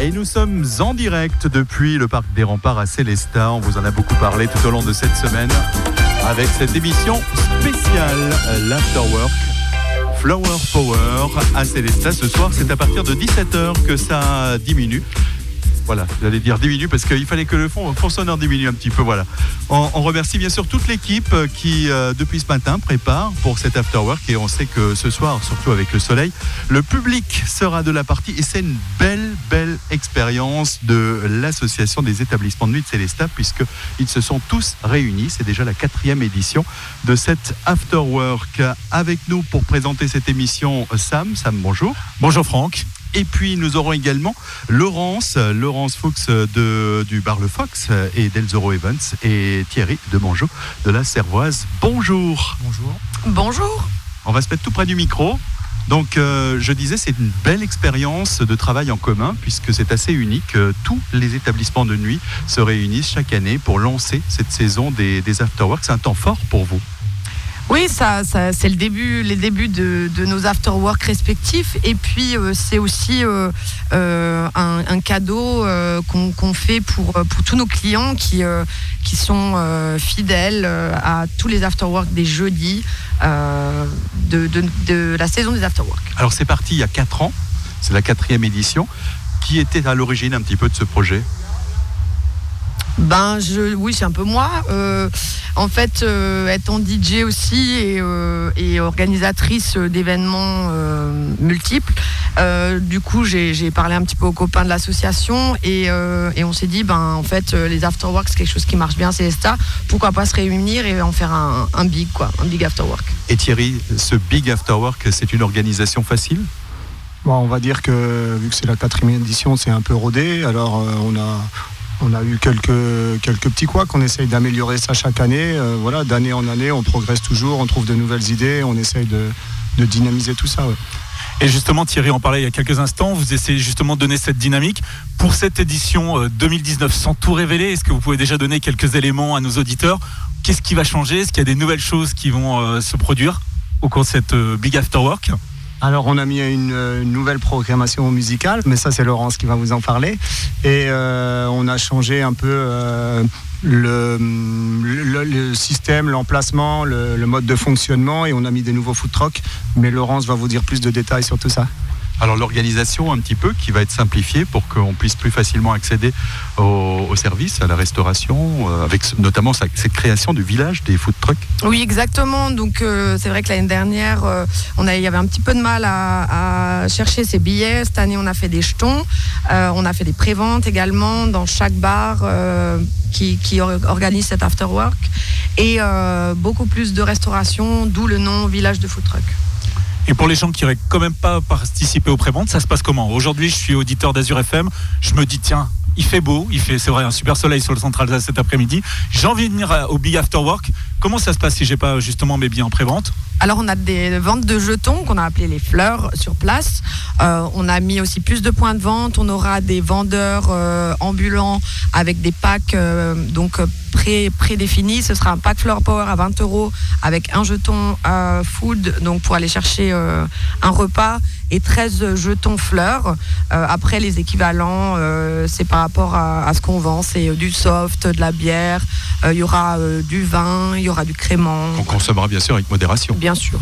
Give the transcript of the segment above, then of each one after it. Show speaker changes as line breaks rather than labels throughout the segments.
Et nous sommes en direct depuis le Parc des Remparts à Célestat. On vous en a beaucoup parlé tout au long de cette semaine avec cette émission spéciale, l'Afterwork. Flower Power à Célestat. Ce soir, c'est à partir de 17h que ça diminue. Voilà, j'allais dire diminue parce qu'il fallait que le fond, fond sonore diminue un petit peu. Voilà. On, remercie bien sûr toute l'équipe qui, euh, depuis ce matin, prépare pour cet afterwork et on sait que ce soir, surtout avec le soleil, le public sera de la partie et c'est une belle, belle expérience de l'association des établissements de nuit de Célestat puisqu'ils se sont tous réunis. C'est déjà la quatrième édition de cet afterwork. Avec nous pour présenter cette émission, Sam. Sam, bonjour.
Bonjour Franck.
Et puis nous aurons également Laurence, Laurence Fuchs de, du Bar Le Fox et d'Elzoro Evans et Thierry de Mangeau de la Servoise. Bonjour.
Bonjour.
Bonjour.
On va se mettre tout près du micro. Donc euh, je disais, c'est une belle expérience de travail en commun puisque c'est assez unique. Tous les établissements de nuit se réunissent chaque année pour lancer cette saison des, des afterworks. C'est un temps fort pour vous.
Oui, ça, c'est le début, les débuts de, nos after-work respectifs. Et puis, euh, c'est aussi euh, euh, un, cadeau qu'on fait pour, pour tous nos clients qui, qui sont fidèles à tous les after-work des jeudis de, de, la saison des after-work.
Alors, c'est parti il y a 4 ans. C'est la quatrième édition. Qui était à l'origine un petit peu de ce projet?
Ben, je, oui, c'est un peu moi. Euh, en fait, euh, étant DJ aussi et, euh, organisatrice d'événements multiples, du coup, j'ai parlé un petit peu aux copains de l'association et, on s'est dit, ben, en fait, les afterworks, c'est quelque chose qui marche bien, c'est Célesta. Pourquoi pas se réunir et en faire un, un big, quoi, un big afterwork.
Et Thierry, ce big afterwork, c'est une organisation facile?
Bon, on va dire que vu que c'est la quatrième édition, c'est un peu rodé. Alors on a on a eu quelques, petits couacs, on essaye d'améliorer ça chaque année. Euh, voilà, d'année en année, on progresse toujours, on trouve de nouvelles idées, on essaye de, dynamiser tout ça.
Et justement, Thierry en parlait il y a quelques instants, vous essayez justement de donner cette dynamique. Pour cette édition 2019, euh, sans tout révéler, est-ce que vous pouvez déjà donner quelques éléments à nos auditeurs? Qu'est-ce qui va changer? Est-ce qu'il y a des nouvelles choses qui vont euh, se produire au cours de cette Big After Work?
Alors on a mis une, nouvelle programmation musicale, mais ça c'est Laurence qui va vous en parler. Et euh, on a changé un peu euh, le, système, l'emplacement, le, mode de fonctionnement et on a mis des nouveaux food trucks. Mais Laurence va vous dire plus de détails sur tout ça.
Alors l'organisation un petit peu qui va être simplifiée pour qu'on puisse plus facilement accéder au, service, à la restauration, euh, avec notamment cette création du village des food trucks.
Oui, exactement. Donc euh, c'est vrai que l'année dernière, euh, on il y avait un petit peu de mal à, chercher ces billets. Cette année, on a fait des jetons, on a fait des préventes également dans chaque bar qui, organise cet after work et beaucoup plus de restauration, d'où le nom village de food truck.
Et pour les gens qui n'auraient quand même pas participé aux préventes, ça se passe comment? Aujourd'hui, je suis auditeur d'Azur FM. Je me dis, tiens, il fait beau, il fait, c'est vrai, un super soleil sur le central cet après-midi. J'ai envie de venir au Big After Work. Comment ça se passe si j'ai pas justement mes billets en prévente?
Alors on a des ventes de jetons qu'on a appelé les fleurs sur place. Euh, on a mis aussi plus de points de vente. On aura des vendeurs euh, ambulants avec des packs euh, donc pré prédéfinis. Ce sera un pack Flower Power à 20 euros avec un jeton food donc pour aller chercher un repas et 13 jetons fleurs. après les équivalents c'est par rapport à, ce qu'on vend. C'est du soft, de la bière. Il y aura du vin, il y aura du crément.
On consommera bien sûr avec modération
bien sûr.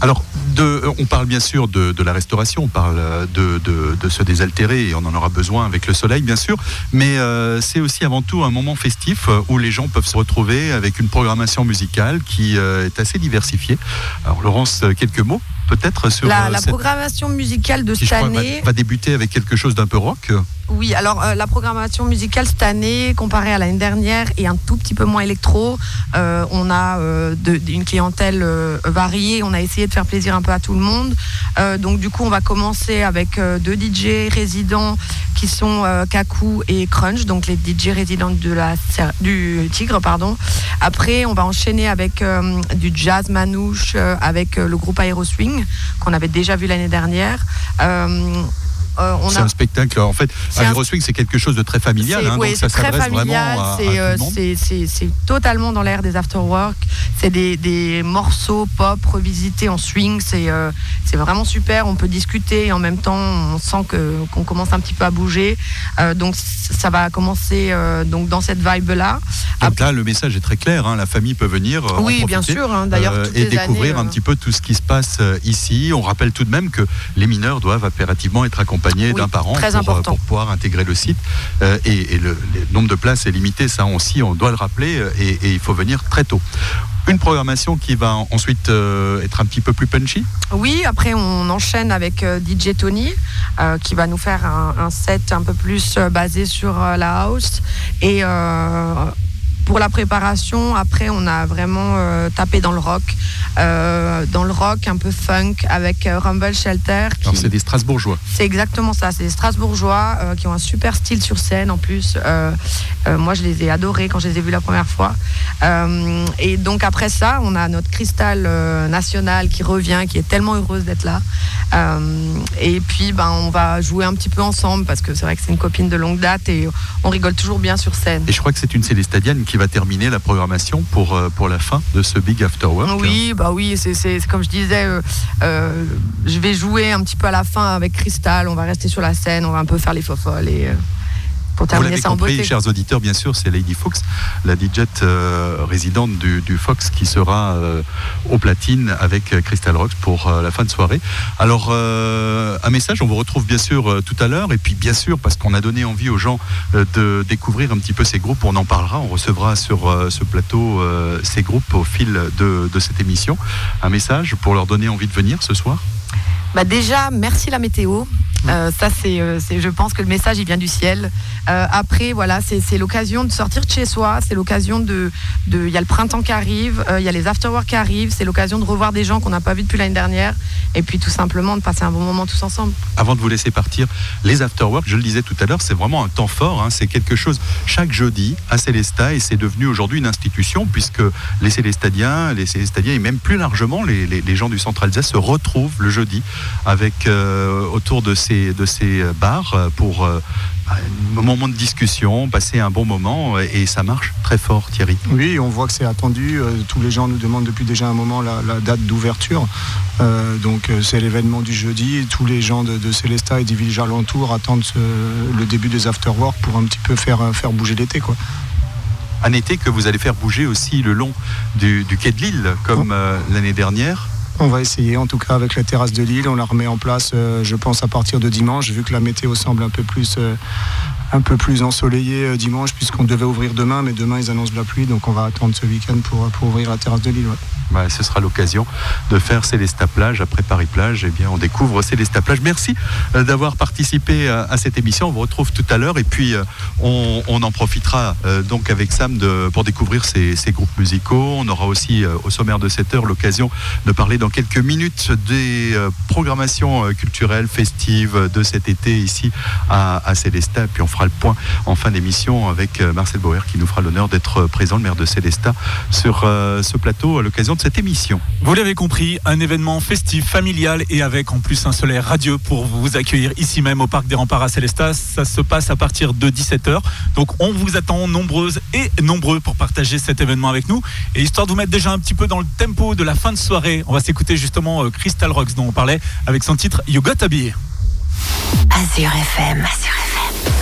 Alors, de, on parle bien sûr de, la restauration, on parle de, de, se désaltérer et on en aura besoin avec le soleil, bien sûr. Mais euh, c'est aussi avant tout un moment festif où les gens peuvent se retrouver avec une programmation musicale qui euh, est assez diversifiée. Alors, Laurence, quelques mots peut-être sur
la, euh, programmation musicale de cette année.
va, débuter avec quelque chose d'un peu rock.
Oui, alors euh, la programmation musicale cette année, comparée à l'année dernière, est un tout petit peu moins électro. Euh, on a une clientèle variée. On a essayé de faire plaisir un peu à tout le monde. donc du coup, on va commencer avec deux DJ résidents qui sont Kaku et Crunch, donc les DJ résidents du Tigre, pardon. Après, on va enchaîner avec du jazz manouche avec le groupe Aeroswing qu'on avait déjà vu l'année dernière. Euh,
C'est
a
un spectacle, en fait, Aeroswing, c'est quelque chose de très familial, hein,
oui,
donc ça s'adresse vraiment
familial,
à, à
c'est
tout
euh, c'est- totalement dans l'air des afterwork. C'est des, des morceaux pop revisités en swing. C'est euh, c'est vraiment super. On peut discuter et en même temps, on sent que- qu'on commence un petit peu à bouger. Euh, donc ça va commencer donc dans cette vibe-là.
Donc là, le message est très clair, hein, la famille peut venir. en
Oui, bien sûr. hein. D'ailleurs,
et
les
découvrir
années,
un petit peu tout ce qui se passe ici. On rappelle tout de même que les mineurs doivent impérativement être accompagnés
Oui,
d'un parent
très
pour, euh,
important.
pour pouvoir intégrer le site. Euh, et et le, le nombre de places est limité, ça aussi, on doit le rappeler, euh, et, et il faut venir très tôt. Une programmation qui va ensuite euh, être un petit peu plus punchy?
Oui, après on enchaîne avec euh, DJ Tony euh, qui va nous faire un, un set un peu plus basé sur la house. Et pour la préparation, après on a vraiment euh, tapé dans le rock, Euh, dans le rock un peu funk avec euh, Rumble Shelter. qui-
Alors c'est des Strasbourgeois.
c'est exactement ça, c'est des Strasbourgeois euh, qui ont un super style sur scène en plus. Moi je les ai adorés quand je les ai vus la première fois. Et donc après ça, on a notre cristal national qui revient, qui est tellement heureuse d'être là. Et puis ben, on va jouer un petit peu ensemble parce que c'est vrai que c'est une copine de longue date et on rigole toujours bien sur scène.
Et je crois que c'est une Célestadienne qui va terminer la programmation pour, euh, pour la fin de ce Big After Work.
Oui, bah oui, c'est comme je disais, euh, euh, je vais jouer un petit peu à la fin avec Cristal, on va rester sur la scène, on va un peu faire les fofolles et pour
Vous
terminer
l'avez
ça en
compris,
beauté.
chers auditeurs, bien sûr, c'est Lady Fox, la DJ euh, résidente du, du Fox, qui sera euh, au platine avec euh, Crystal Rocks pour euh, la fin de soirée. Alors, un message, on vous retrouve bien sûr tout à l'heure, et puis bien sûr, parce qu'on a donné envie aux gens de découvrir un petit peu ces groupes, on en parlera, on recevra sur ce plateau ces groupes au fil de, de cette émission. Un message pour leur donner envie de venir ce soir?
Bah déjà, merci la météo. Euh, ça, c'est, euh, c'est- je pense que le message, il vient du ciel. Euh, après, voilà, c'est, l'occasion de sortir de chez soi. C'est l'occasion de, il y a le printemps qui arrive, il y a les afterwork qui arrivent. C'est l'occasion de revoir des gens qu'on n'a pas vus depuis l'année dernière. Et puis, tout simplement, de passer un bon moment tous ensemble.
avant de vous laisser partir, les afterwork, je le disais tout à l'heure, c'est vraiment un temps fort. hein. c'est quelque chose chaque jeudi à Célestat et c'est devenu aujourd'hui une institution puisque les Célestadiens, les Célestadiens et même plus largement les, gens du Centre Alsace se retrouvent le jeudi avec autour de ces, de ces bars euh, pour euh, un moment de discussion, passer un bon moment euh, et ça marche très fort Thierry.
Oui, on voit que c'est attendu. Tous les gens nous demandent depuis déjà un moment la, la date d'ouverture. Euh, donc c'est l'événement du jeudi. Tous les gens de, de Célestat et des villages alentours attendent ce- le début des afterwork pour un petit peu faire, faire bouger l'été. quoi.
Un été que vous allez faire bouger aussi le long du, du quai de Lille comme euh, l'année dernière.
On va essayer en tout cas avec la terrasse de Lille. On la remet en place, euh, je pense, à partir de dimanche, vu que la météo semble un peu plus, euh, un peu plus ensoleillée euh, dimanche, puisqu'on devait ouvrir demain, mais demain ils annoncent de la pluie, donc on va attendre ce week-end pour, pour ouvrir la terrasse de ouais.
Bah, ce sera l'occasion de faire Célesta Plage après Paris Plage. Eh bien, on découvre Célesta Plage. Merci euh, d'avoir participé à, à cette émission. On vous retrouve tout à l'heure et puis euh, on, en profitera euh, donc avec Sam de, pour découvrir ces, ces groupes musicaux. On aura aussi euh, au sommaire de cette heure l'occasion de parler dans quelques minutes des euh, programmations euh, culturelles, festives de cet été ici à, à Célestat. Et puis on fera le point en fin d'émission avec euh, Marcel Bauer qui nous fera l'honneur d'être présent, le maire de Célestat, sur euh, ce plateau à l'occasion de cette émission.
Vous l'avez compris, un événement festif, familial et avec en plus un soleil radieux pour vous accueillir ici même au Parc des Remparts à Célestat. Ça se passe à partir de 17h. Donc on vous attend nombreuses et nombreux pour partager cet événement avec nous. Et histoire de vous mettre déjà un petit peu dans le tempo de la fin de soirée, on va s'écouter justement euh, Crystal Rocks dont on parlait avec son titre You Got to Be.
Azure FM.
Azure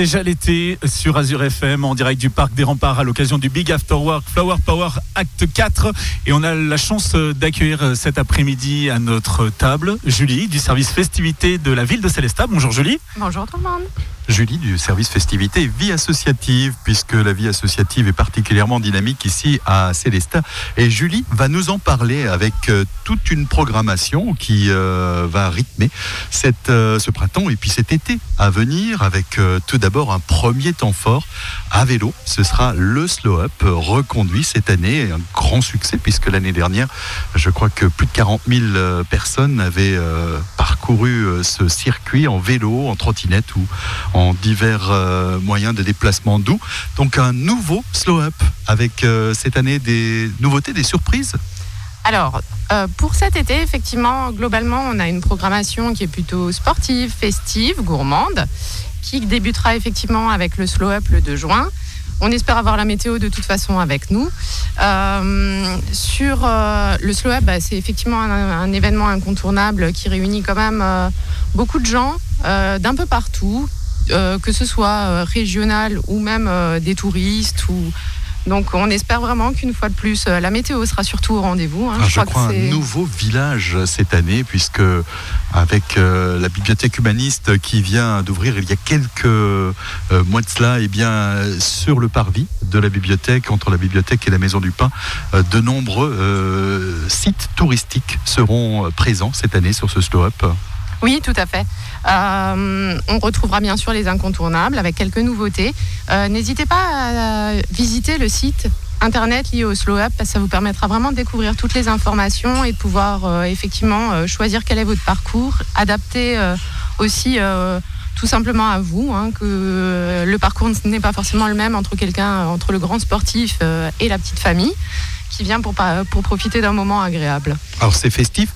Déjà l'été sur Azure FM en direct du parc des remparts à l'occasion du Big After Work Flower Power Act 4 et on a la chance d'accueillir cet après-midi à notre table Julie du service festivité de la ville de Célestat. Bonjour Julie.
Bonjour tout le monde.
Julie du service festivité vie associative, puisque la vie associative est particulièrement dynamique ici à Célestat. Et Julie va nous en parler avec euh, toute une programmation qui euh, va rythmer cette, euh, ce printemps et puis cet été à venir, avec tout d'abord un premier temps fort à vélo. Ce sera le Slow Up, reconduit cette année, un grand succès, puisque l'année dernière, je crois que plus de 40 000 euh, personnes avaient parcouru ce circuit en vélo, en trottinette ou en divers euh, moyens de déplacement doux. Donc un nouveau slow up avec euh, cette année des nouveautés, des surprises.
Alors, euh, pour cet été, effectivement, globalement, on a une programmation qui est plutôt sportive, festive, gourmande, qui débutera effectivement avec le slow up le 2 juin. On espère avoir la météo de toute façon avec nous. Sur le slow up, bah, c'est effectivement un, événement incontournable qui réunit quand même beaucoup de gens d'un peu partout, euh, que ce soit euh, régional ou même euh, des touristes ou donc on espère vraiment qu'une fois de plus, la météo sera surtout au rendez-vous. hein.
Ah, je crois un nouveau village cette année, puisque avec euh, la bibliothèque humaniste qui vient d'ouvrir il y a quelques euh, mois de cela, et bien euh, sur le parvis de la bibliothèque, entre la bibliothèque et la Maison du Pain, euh, de nombreux sites touristiques seront présents cette année sur ce slow up.
Oui, tout à fait. Euh, on retrouvera bien sûr les incontournables avec quelques nouveautés. Euh, N'hésitez pas à visiter le site internet lié au Slow Up parce que ça vous permettra vraiment de découvrir toutes les informations et de pouvoir euh, effectivement choisir quel est votre parcours, adapter euh, aussi tout simplement à vous, hein, que le parcours n'est pas forcément le même entre quelqu'un, entre le grand sportif et la petite famille qui vient pour, pour profiter d'un moment agréable.
Alors c'est festif,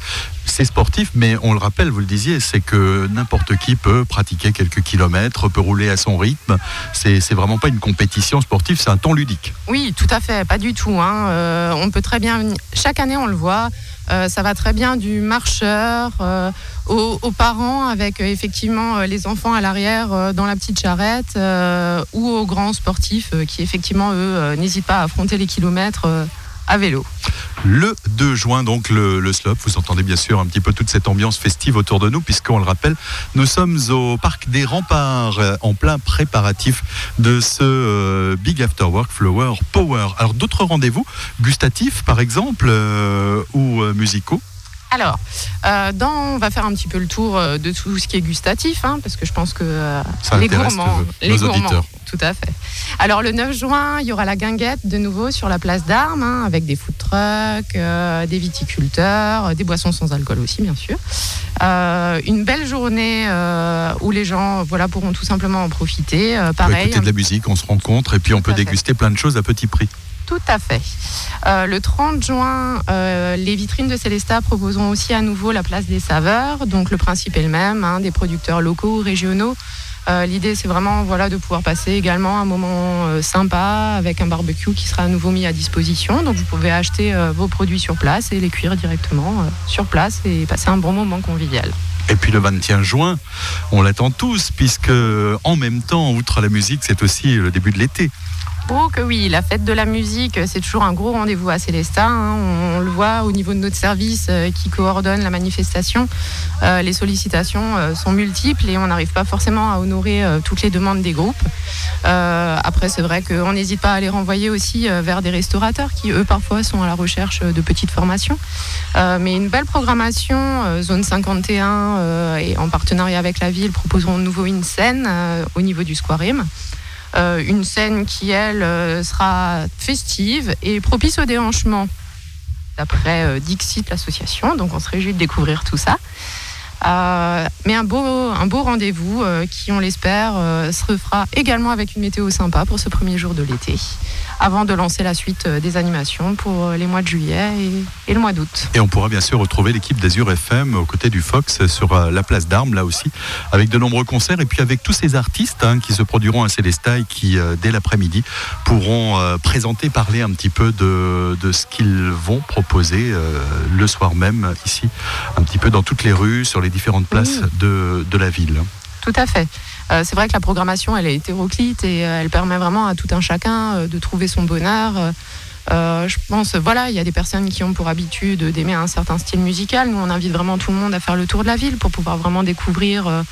c'est sportif, mais on le rappelle, vous le disiez, c'est que n'importe qui peut pratiquer quelques kilomètres, peut rouler à son rythme. C'est c'est vraiment pas une compétition sportive, c'est un temps ludique.
Oui, tout à fait, pas du tout. hein. Euh, on peut très bien Chaque année, on le voit. euh, ça va très bien du marcheur euh, aux, aux parents avec effectivement les enfants à l'arrière dans la petite charrette ou aux grands sportifs qui effectivement eux n'hésitent pas à affronter les kilomètres à vélo.
Le 2 juin, donc le, le slop, vous entendez bien sûr un petit peu toute cette ambiance festive autour de nous, puisqu'on le rappelle, nous sommes au parc des remparts, euh, en plein préparatif de ce euh, Big After Work Flower Power. Alors d'autres rendez-vous, gustatifs par exemple, euh, ou musicaux
Alors, euh, dans, on va faire un petit peu le tour euh, de tout ce qui est gustatif, hein, parce que je pense que euh, les gourmands, les
nos
gourmands,
auditeurs.
tout à fait. Alors le 9 juin, il y aura la guinguette de nouveau sur la place d'Armes, hein, avec des food trucks, euh, des viticulteurs, des boissons sans alcool aussi, bien sûr. Une belle journée où les gens, voilà, pourront tout simplement en profiter. Euh,
On peut
pareil,
écouter de la musique, on se rencontre, et puis on peut
fait.
déguster plein de choses à petit prix.
Tout à fait. Euh, le 30 juin, euh, les vitrines de Célestat proposeront aussi à nouveau la place des saveurs. Donc le principe est le même, hein, des producteurs locaux ou régionaux. Euh, L'idée, c'est vraiment voilà, de pouvoir passer également un moment sympa avec un barbecue qui sera à nouveau mis à disposition. Donc vous pouvez acheter vos produits sur place et les cuire directement sur place et passer un bon moment convivial.
Et puis le 21 juin, on l'attend tous, puisque en même temps, outre la musique, c'est aussi le début de l'été.
Oh que oui, la fête de la musique, c'est toujours un gros rendez-vous à Célestat. hein. On, le voit au niveau de notre service euh, qui coordonne la manifestation. Euh, les sollicitations euh, sont multiples et on n'arrive pas forcément à honorer toutes les demandes des groupes. Après, c'est vrai qu'on n'hésite pas à les renvoyer aussi vers des restaurateurs qui, eux, parfois, sont à la recherche de petites formations. Mais une belle programmation, Zone 51 euh, et en partenariat avec la ville, proposeront de nouveau une scène au niveau du Squarim. Euh, une scène qui, elle, euh, sera festive et propice au déhanchement, d'après euh, Dixit, l'association. Donc on se réjouit de découvrir tout ça. Mais un beau, rendez-vous qui, on l'espère, se refera également avec une météo sympa pour ce premier jour de l'été, avant de lancer la suite euh, des animations pour euh, les mois de juillet et, et le mois d'août.
Et on pourra bien sûr retrouver l'équipe d'Azur FM aux côtés du Fox sur euh, la place d'Armes, là aussi, avec de nombreux concerts et puis avec tous ces artistes hein, qui se produiront à Célestat et qui, euh, dès l'après-midi, pourront euh, présenter, parler un petit peu de, de ce qu'ils vont proposer euh, le soir même ici, un petit peu dans toutes les rues, sur les différentes places de, de la ville.
Tout à fait. Euh, c'est vrai que la programmation, elle est hétéroclite et euh, elle permet vraiment à tout un chacun euh, de trouver son bonheur. Euh, je pense, voilà, il y a des personnes qui ont pour habitude d'aimer un certain style musical. Nous, on invite vraiment tout le monde à faire le tour de la ville pour pouvoir vraiment découvrir euh,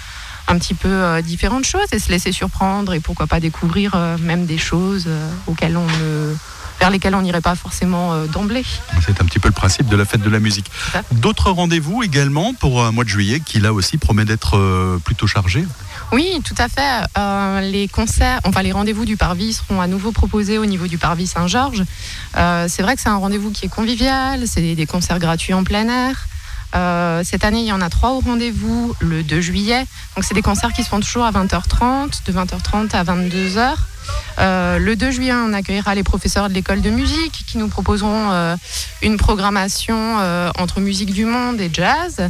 un petit peu euh, différentes choses et se laisser surprendre et pourquoi pas découvrir même des choses auxquelles on ne- vers lesquelles on n'irait pas forcément d'emblée.
C'est un petit peu le principe de la fête de la musique. D'autres rendez-vous également pour un mois de juillet qui là aussi promet d'être plutôt chargé?
Oui, tout à fait. Euh, les concerts, enfin les rendez-vous du Parvis seront à nouveau proposés au niveau du Parvis Saint-Georges. Euh, c'est vrai que c'est un rendez-vous qui est convivial, c'est des, concerts gratuits en plein air. Euh, cette année, il y en a trois au rendez-vous le 2 juillet. Donc, c'est des concerts qui se font toujours à 20h30, de 20h30 à 22h. Euh, le 2 juillet, on accueillera les professeurs de l'école de musique qui nous proposeront euh, une programmation euh, entre musique du monde et jazz.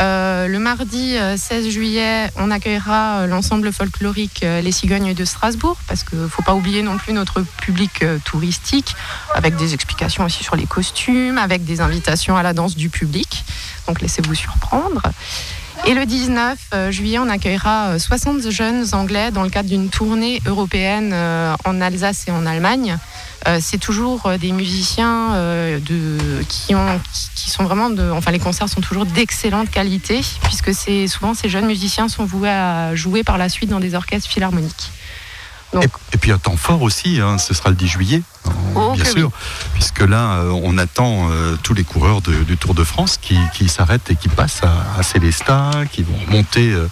Le mardi euh, 16 juillet, on accueillera l'ensemble folklorique Les Cigognes de Strasbourg, parce qu'il ne faut pas oublier non plus notre public touristique, avec des explications aussi sur les costumes, avec des invitations à la danse du public. Donc laissez-vous surprendre. Et le 19 euh, juillet, on accueillera euh, 60 jeunes Anglais dans le cadre d'une tournée européenne euh, en Alsace et en Allemagne. Euh, c'est toujours euh, des musiciens euh, qui, ont, qui, qui sont vraiment de. Enfin, les concerts sont toujours d'excellente qualité, puisque souvent ces jeunes musiciens sont voués à jouer par la suite dans des orchestres philharmoniques. Donc-
Et, et puis un temps fort aussi, hein, ce sera le 10 juillet, hein,
Oh,
bien sûr, puisque là euh, on attend euh, tous les coureurs de- du Tour de France qui, qui s'arrêtent et qui passent à, à Célestat, qui vont monter euh,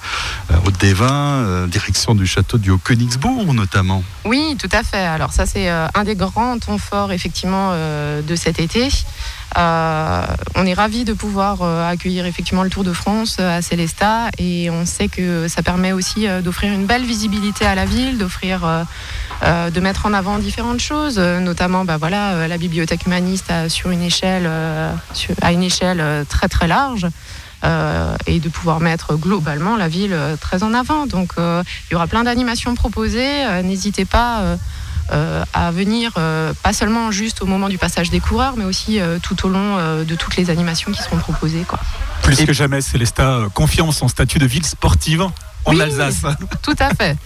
à Haute-des-Vins, euh, direction du château du Haut-Königsbourg notamment.
Oui, tout à fait. Alors ça, c'est un des grands temps forts effectivement de cet été. Euh, on est ravis de pouvoir euh, accueillir effectivement le Tour de France euh, à Célestat et on sait que ça permet aussi d'offrir une belle visibilité à la ville, d'offrir, de mettre en avant différentes choses, notamment bah, voilà, la bibliothèque humaniste à, sur une échelle, à une échelle très très large. et de pouvoir mettre globalement la ville très en avant. Donc il y aura plein d'animations proposées. N'hésitez pas à venir, euh, pas seulement juste au moment du passage des coureurs, mais aussi euh, tout au long euh, de toutes les animations qui seront proposées. Quoi.
Plus que jamais, Célestat euh, confirme son statut de ville sportive en
Oui.
Alsace.
Tout à fait,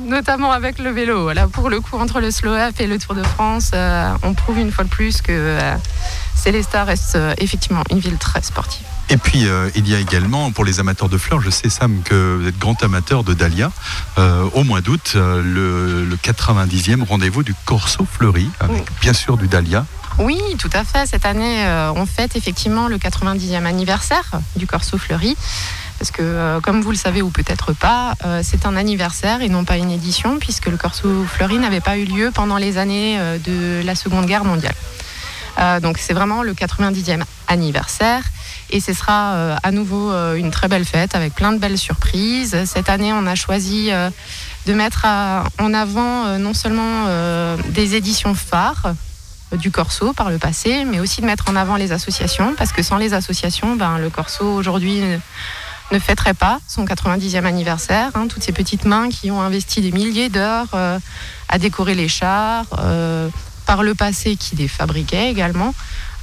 notamment avec le vélo. Là, pour le coup, entre le slow up et le Tour de France, euh, on prouve une fois de plus que euh, Célestat reste euh, effectivement une ville très sportive.
Et puis euh, il y a également pour les amateurs de fleurs, je sais Sam que vous êtes grand amateur de dahlia, euh, au mois d'août, euh, le, le 90e rendez-vous du Corso Fleuri, avec bien sûr du dahlia.
Oui, tout à fait. Cette année, on fête effectivement le 90e anniversaire du Corso Fleuri. Parce que, comme vous le savez ou peut-être pas, c'est un anniversaire et non pas une édition, puisque le Corso Fleuri n'avait pas eu lieu pendant les années de la Seconde Guerre mondiale. Euh, donc c'est vraiment le 90e anniversaire et ce sera euh, à nouveau euh, une très belle fête avec plein de belles surprises. Cette année, on a choisi de mettre en avant non seulement des éditions phares du Corso par le passé, mais aussi de mettre en avant les associations, parce que sans les associations, ben, le Corso aujourd'hui ne, fêterait pas son 90e anniversaire. hein. toutes ces petites mains qui ont investi des milliers d'heures à décorer les chars, par le passé qui les fabriquaient également.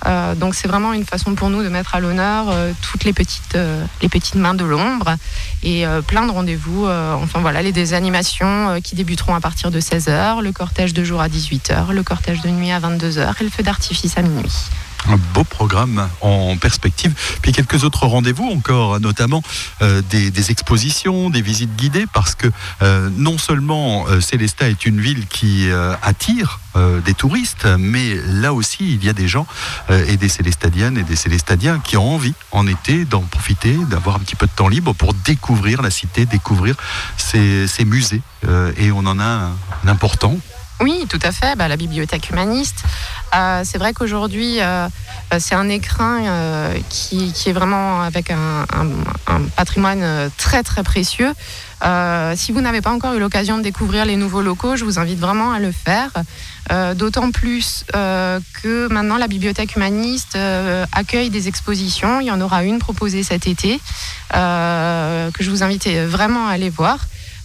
Euh, donc c'est vraiment une façon pour nous de mettre à l'honneur euh, toutes les petites, euh, petites mains de l'ombre et plein de rendez-vous. enfin voilà, les des animations qui débuteront à partir de 16h, le cortège de jour à 18h, le cortège de nuit à 22h et le feu d'artifice à minuit.
Un beau programme en perspective. Puis quelques autres rendez-vous encore, notamment euh, des, expositions, des visites guidées, parce que euh, non seulement euh, Célestat est une ville qui attire des touristes, mais là aussi il y a des gens et des Célestadiennes et des Célestadiens qui ont envie en été d'en profiter, d'avoir un petit peu de temps libre pour découvrir la cité, découvrir ces musées. Et on en a un, un important.
Oui, tout à fait. Bah, la bibliothèque humaniste. Euh, c'est vrai qu'aujourd'hui, euh, euh, c'est un écrin qui, est vraiment avec un, un- patrimoine très très précieux. Si vous n'avez pas encore eu l'occasion de découvrir les nouveaux locaux, je vous invite vraiment à le faire. D'autant plus que maintenant la bibliothèque humaniste accueille des expositions. Il y en aura une proposée cet été que je vous invite vraiment à aller voir.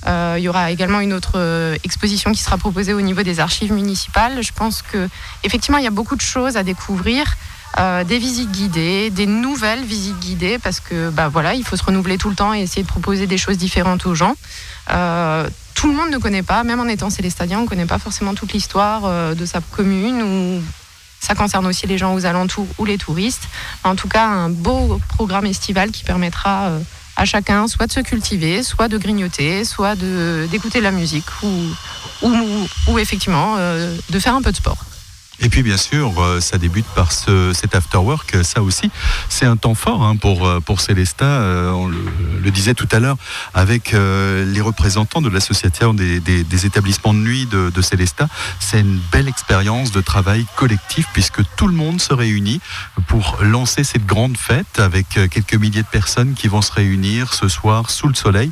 Euh, il y aura également une autre euh, exposition qui sera proposée au niveau des archives municipales. Je pense que effectivement il y a beaucoup de choses à découvrir. euh, des visites guidées, des nouvelles visites guidées, parce que bah, voilà, il faut se renouveler tout le temps et essayer de proposer des choses différentes aux gens. Tout le monde ne connaît pas, même en étant célestadien, on ne connaît pas forcément toute l'histoire de sa commune ou ça concerne aussi les gens aux alentours ou les touristes. En tout cas, un beau programme estival qui permettra à chacun soit de se cultiver, soit de grignoter, soit d'écouter la musique ou effectivement euh, de faire un peu de sport.
Et puis bien sûr, euh, ça débute par ce, cet after work. euh, Ça aussi, c'est un temps fort hein, pour euh, pour Célesta. Euh, on le, disait tout à l'heure avec les représentants de l'association des, établissements de nuit de, de. C'est une belle expérience de travail collectif puisque tout le monde se réunit pour lancer cette grande fête avec quelques milliers de personnes qui vont se réunir ce soir sous le soleil.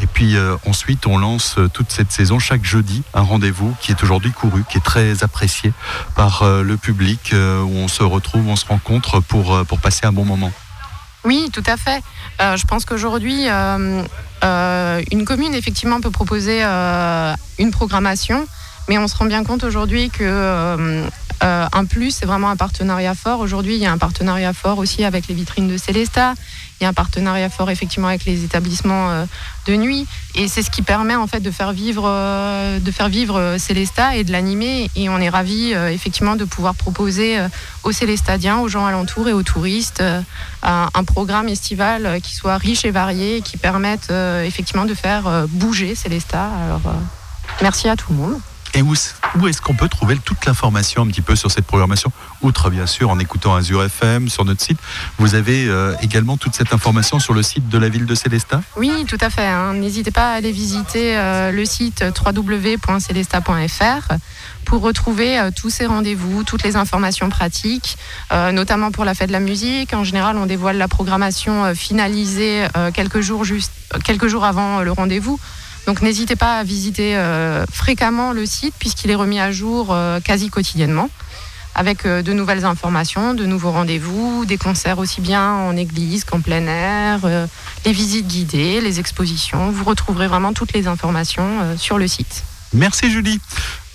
Et puis euh, ensuite, on lance euh, toute cette saison chaque jeudi un rendez-vous qui est aujourd'hui couru, qui est très apprécié par euh, le public, où on se retrouve, on se rencontre pour, pour passer un bon moment.
Oui, tout à fait. Je pense qu'aujourd'hui, une commune, effectivement, peut proposer une programmation, mais on se rend bien compte aujourd'hui que euh, euh, un plus, c'est vraiment un partenariat fort. Aujourd'hui, il y a un partenariat fort aussi avec les vitrines de Célesta. Il y a un partenariat fort, effectivement, avec les établissements euh, de nuit. Et c'est ce qui permet, en fait, de faire vivre, euh, de faire vivre euh, Célesta et de l'animer. Et on est ravis, euh, effectivement, de pouvoir proposer euh, aux Célestadiens, aux gens alentours et aux touristes un, un programme estival qui soit riche et varié, qui permette effectivement de faire bouger Célesta. Alors, merci à tout le monde.
Et où, où est-ce qu'on peut trouver toute l'information un petit peu sur cette programmation? Outre, bien sûr, en écoutant Azure FM sur notre site, vous avez euh, également toute cette information sur le site de la ville de Célestat?
Oui, tout à fait. hein. N'hésitez pas à aller visiter euh, le site www.celesta.fr pour retrouver euh, tous ces rendez-vous, toutes les informations pratiques, notamment pour la fête de la musique. En général, on dévoile la programmation finalisée quelques, jours juste, quelques jours avant le rendez-vous. Donc n'hésitez pas à visiter euh, fréquemment le site puisqu'il est remis à jour euh, quasi quotidiennement avec euh, de nouvelles informations, de nouveaux rendez-vous, des concerts aussi bien en église qu'en plein air, les visites guidées, les expositions. Vous retrouverez vraiment toutes les informations sur le site.
Merci Julie.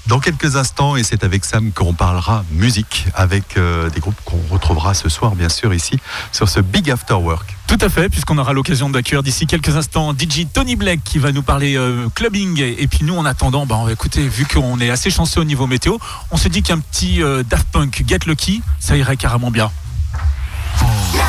Dans quelques instants, et c'est avec Sam qu'on parlera musique, avec euh, des groupes qu'on retrouvera ce soir, bien sûr, ici, sur ce Big After Work.
Tout à fait, puisqu'on aura l'occasion d'accueillir d'ici quelques instants DJ Tony Black qui va nous parler euh, clubbing. Et puis nous, en attendant, bah, écouter, vu qu'on est assez chanceux au niveau météo, on se dit qu'un petit euh, Daft Punk Get Lucky, ça irait carrément bien.
La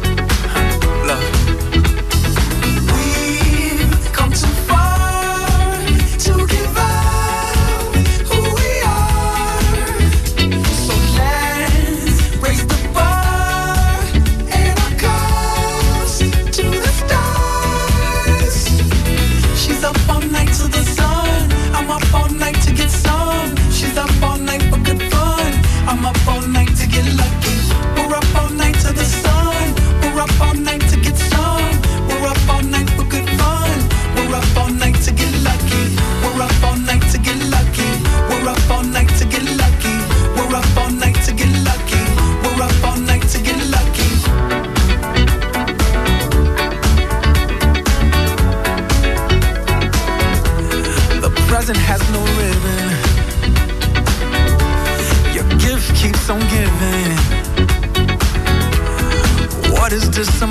What is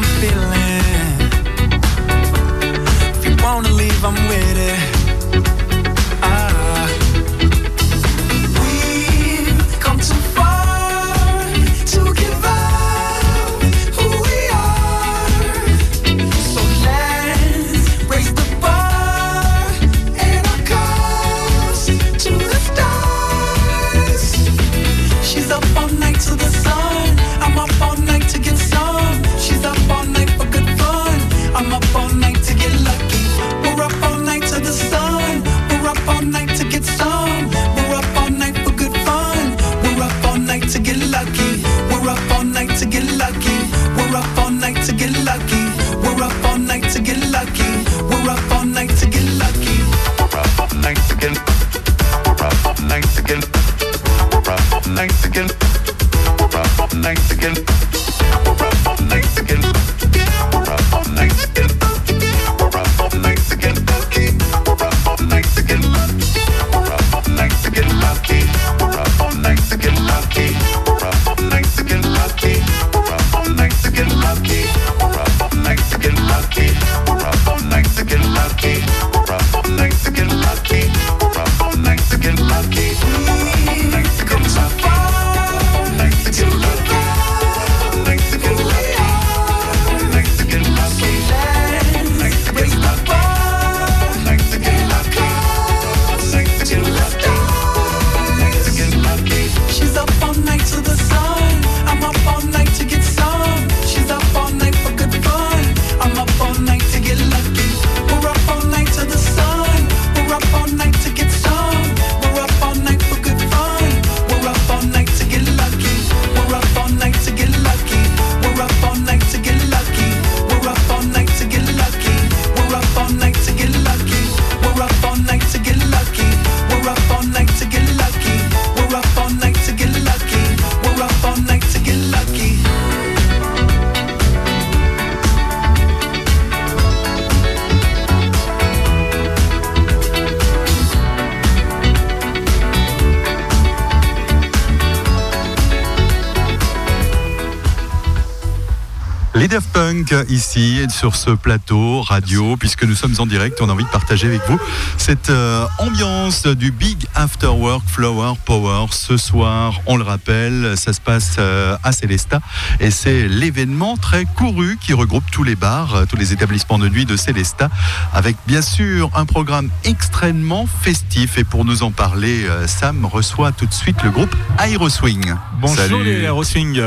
Daft Punk ici sur ce plateau radio, puisque nous sommes en direct. On a envie de partager avec vous cette euh, ambiance du Big After Work Flower Power. Ce soir, on le rappelle, ça se passe euh, à Célestat et c'est l'événement très couru qui regroupe tous les bars, euh, tous les établissements de nuit de Célestat, avec bien sûr un programme extrêmement festif. Et pour nous en parler, euh, Sam reçoit tout de suite le groupe Aeroswing.
Bonjour
Salut.
les Aeroswing.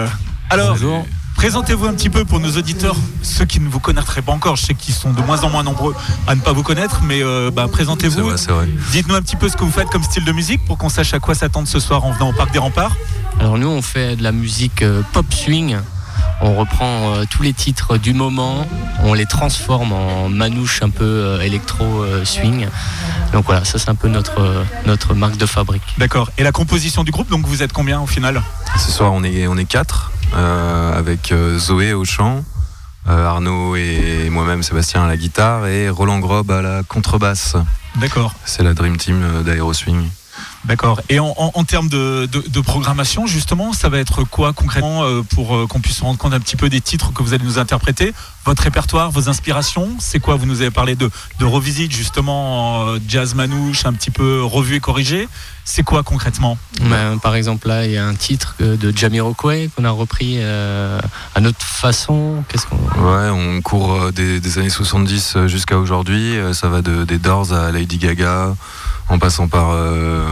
Alors,
Bonjour.
Présentez-vous un petit peu pour nos auditeurs, ceux qui ne vous connaîtraient pas encore. Je sais qu'ils sont de moins en moins nombreux à ne pas vous connaître, mais euh, bah,
C'est
présentez-vous.
vrai, c'est vrai.
Dites-nous un petit peu ce que vous faites comme style de musique pour qu'on sache à quoi s'attendre ce soir en venant au Parc des Remparts.
Alors nous, on fait de la musique euh, pop swing. On reprend euh, tous les titres du moment, on les transforme en manouche un peu euh, électro euh, swing. Donc voilà, ça c'est un peu notre, euh, notre marque de fabrique.
D'accord. Et la composition du groupe, donc vous êtes combien au final?
Ce soir, on est, on est quatre, avec euh, Zoé au chant, euh, Arnaud et moi-même, Sébastien à la guitare, et Roland Grob à la contrebasse.
D'accord.
C'est la Dream Team euh, d'Aeroswing.
D'accord. Et en, en- en termes de, de- de programmation, justement, ça va être quoi concrètement euh, pour euh, qu'on puisse se rendre compte un petit peu des titres que vous allez nous interpréter? Votre répertoire, vos inspirations C'est quoi? Vous nous avez parlé de, de revisite, justement, euh, jazz manouche, un petit peu revu et corrigé. C'est quoi concrètement?
Ben, par exemple là, il y a un titre de Jamiroquai qu'on a repris euh, à notre façon. Qu'est-ce qu'on
Ouais, on court des, des années 70 euh, jusqu'à aujourd'hui. Ça va de, des Doors à Lady Gaga, en passant par, euh,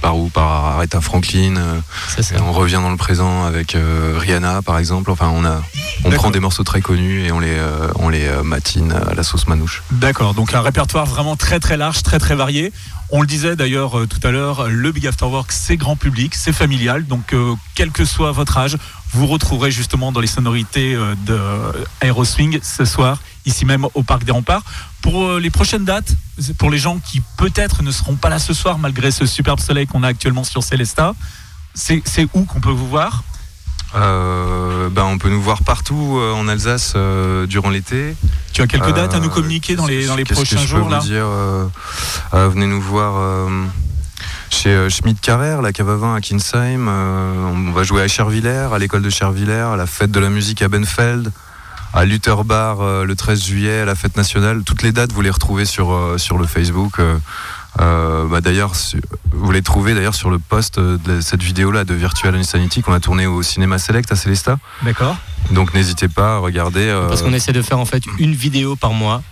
par où? Par Aretha Franklin. euh, et on revient dans le présent avec euh, Rihanna, par exemple. Enfin, on, a, on prend des morceaux très connus et on les, on les matine à la sauce manouche.
D'accord, donc un répertoire vraiment très très large, très très varié. On le disait d'ailleurs euh, tout à l'heure, le Big After Work c'est grand public, c'est familial, donc euh, quel que soit votre âge, vous retrouverez justement dans les sonorités euh, de Aeroswing ce soir, ici même au Parc des Remparts. Pour euh, les prochaines dates, pour les gens qui peut-être ne seront pas là ce soir malgré ce superbe soleil qu'on a actuellement sur Célestat, c'est où qu'on peut vous voir?
Euh, ben, on peut nous voir partout euh, en Alsace euh, durant l'été.
Tu as quelques dates à nous communiquer dans les, dans les
qu'est-ce que
prochains
je peux
jours là?
vous dire Venez nous voir chez Schmidt Carrère, la cave à vin à Kinsheim. On va jouer à Chervillers, à l'école de Chervillers, à la fête de la musique à Benfeld, à Lutherbar euh, le 13 juillet, à la fête nationale. Toutes les dates, vous les retrouvez sur, euh, sur le Facebook. euh, bah, d'ailleurs, vous les trouvez d'ailleurs sur le post de cette vidéo-là de Virtual Insanity qu'on a tourné au cinéma Select à Célestat.
D'accord
Donc n'hésitez pas à regarder. euh,
Parce qu'on essaie de faire en fait une vidéo par mois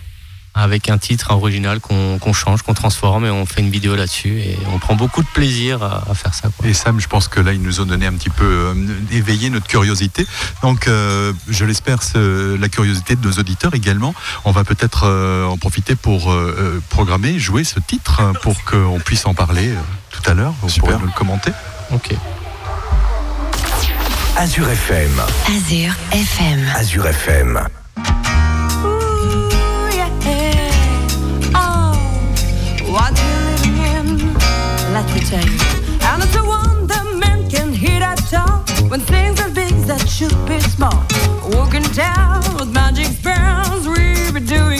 avec un titre original qu'on change, qu'on transforme et on fait une vidéo là-dessus et on prend beaucoup de plaisir à, à faire ça. quoi.
Et Sam, je pense que là, ils nous ont donné un petit peu euh, éveillé notre curiosité. Donc, euh, je l'espère, la curiosité de nos auditeurs également. On va peut-être euh, en profiter pour programmer, jouer ce titre euh, pour qu'on puisse en parler euh, tout à l'heure. Vous
Super.
pourrez nous le commenter.
Ok.
Azure FM.
Azure FM.
Azure FM.
You. And it's a wonder man can hear that talk when things are big that should be small. Walking down with magic spells we be doing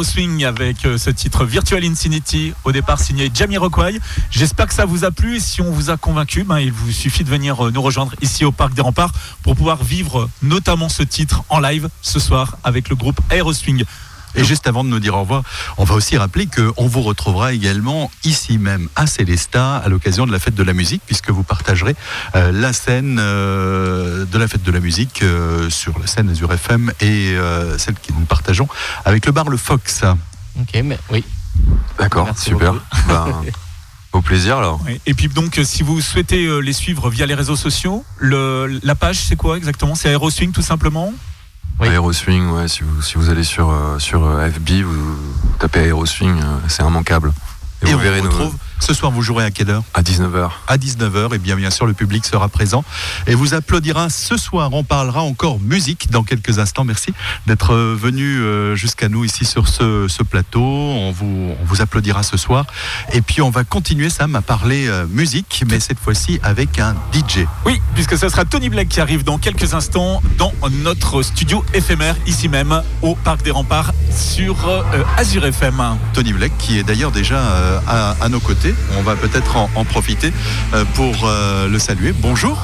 Aeroswing avec euh, ce titre Virtual Insanity, au départ signé Jamiroquai. J'espère que ça vous a plu et si on vous a convaincu, ben, il vous suffit de venir euh, nous rejoindre ici au Parc des Remparts pour pouvoir vivre notamment ce titre en live ce soir avec le groupe Aeroswing.
Et juste avant de nous dire au revoir, on va aussi rappeler qu'on vous retrouvera également ici même à Célestat à l'occasion de la fête de la musique, puisque vous partagerez euh, la scène euh, de la fête de la musique euh, sur la scène Azure FM et euh, celle que nous partageons avec le bar Le Fox.
Ok, mais oui.
D'accord, super. Ben, au plaisir alors.
Et puis donc, si vous souhaitez les suivre via les réseaux sociaux, le, la page c'est quoi exactement? C'est Aeroswing tout simplement?
Oui.
Aeroswing, ouais, si vous, si vous allez sur, euh, sur euh, FB, vous tapez Aeroswing, euh, c'est immanquable. Et,
Et
vous
on
verrez
vous
nos-
retrouve. Ce soir, vous jouerez à quelle heure
à 19h.
à 19h. Et bien, bien sûr, le public sera présent et vous applaudira ce soir. On parlera encore musique dans quelques instants. Merci d'être venu euh, jusqu'à nous ici sur ce, ce plateau. On vous, on vous applaudira ce soir. Et puis, on va continuer, Sam, à parler euh, musique, mais cette fois-ci avec un DJ.
Oui, puisque ce sera Tony Black qui arrive dans quelques instants dans notre studio éphémère, ici même, au Parc des Remparts, sur euh, Azure FM.
Tony Black, qui est d'ailleurs déjà euh, à, à nos côtés. On va peut-être en, profiter euh, pour euh, le saluer. Bonjour.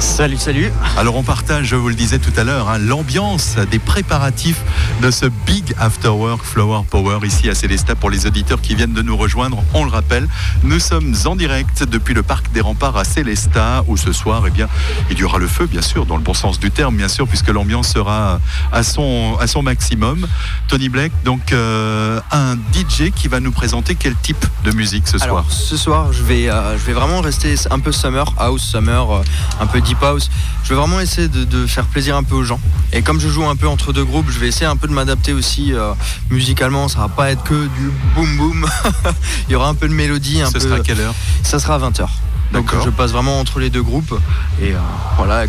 Salut, salut.
Alors on partage, je vous le disais tout à l'heure, hein, l'ambiance des préparatifs de ce Big After Work Flower Power ici à Célestat pour les auditeurs qui viennent de nous rejoindre. On le rappelle, nous sommes en direct depuis le parc des remparts à Célestat où ce soir, eh bien, il y aura le feu, bien sûr, dans le bon sens du terme, bien sûr, puisque l'ambiance sera à son, à son maximum. Tony Black, donc euh, un DJ qui va nous présenter quel type de musique ce soir
Alors, ce soir, je vais, euh, je vais vraiment rester un peu summer house, summer, euh, un peu deep house. Je vais vraiment essayer de, de faire plaisir un peu aux gens. Et comme je joue un peu entre deux groupes, je vais essayer un peu de m'adapter aussi euh, musicalement. Ça va pas être que du boom boom. Il y aura un peu de mélodie. Un peu...
sera à quelle heure?
Ça sera à 20h. Donc je passe vraiment entre les deux groupes. Et euh, voilà,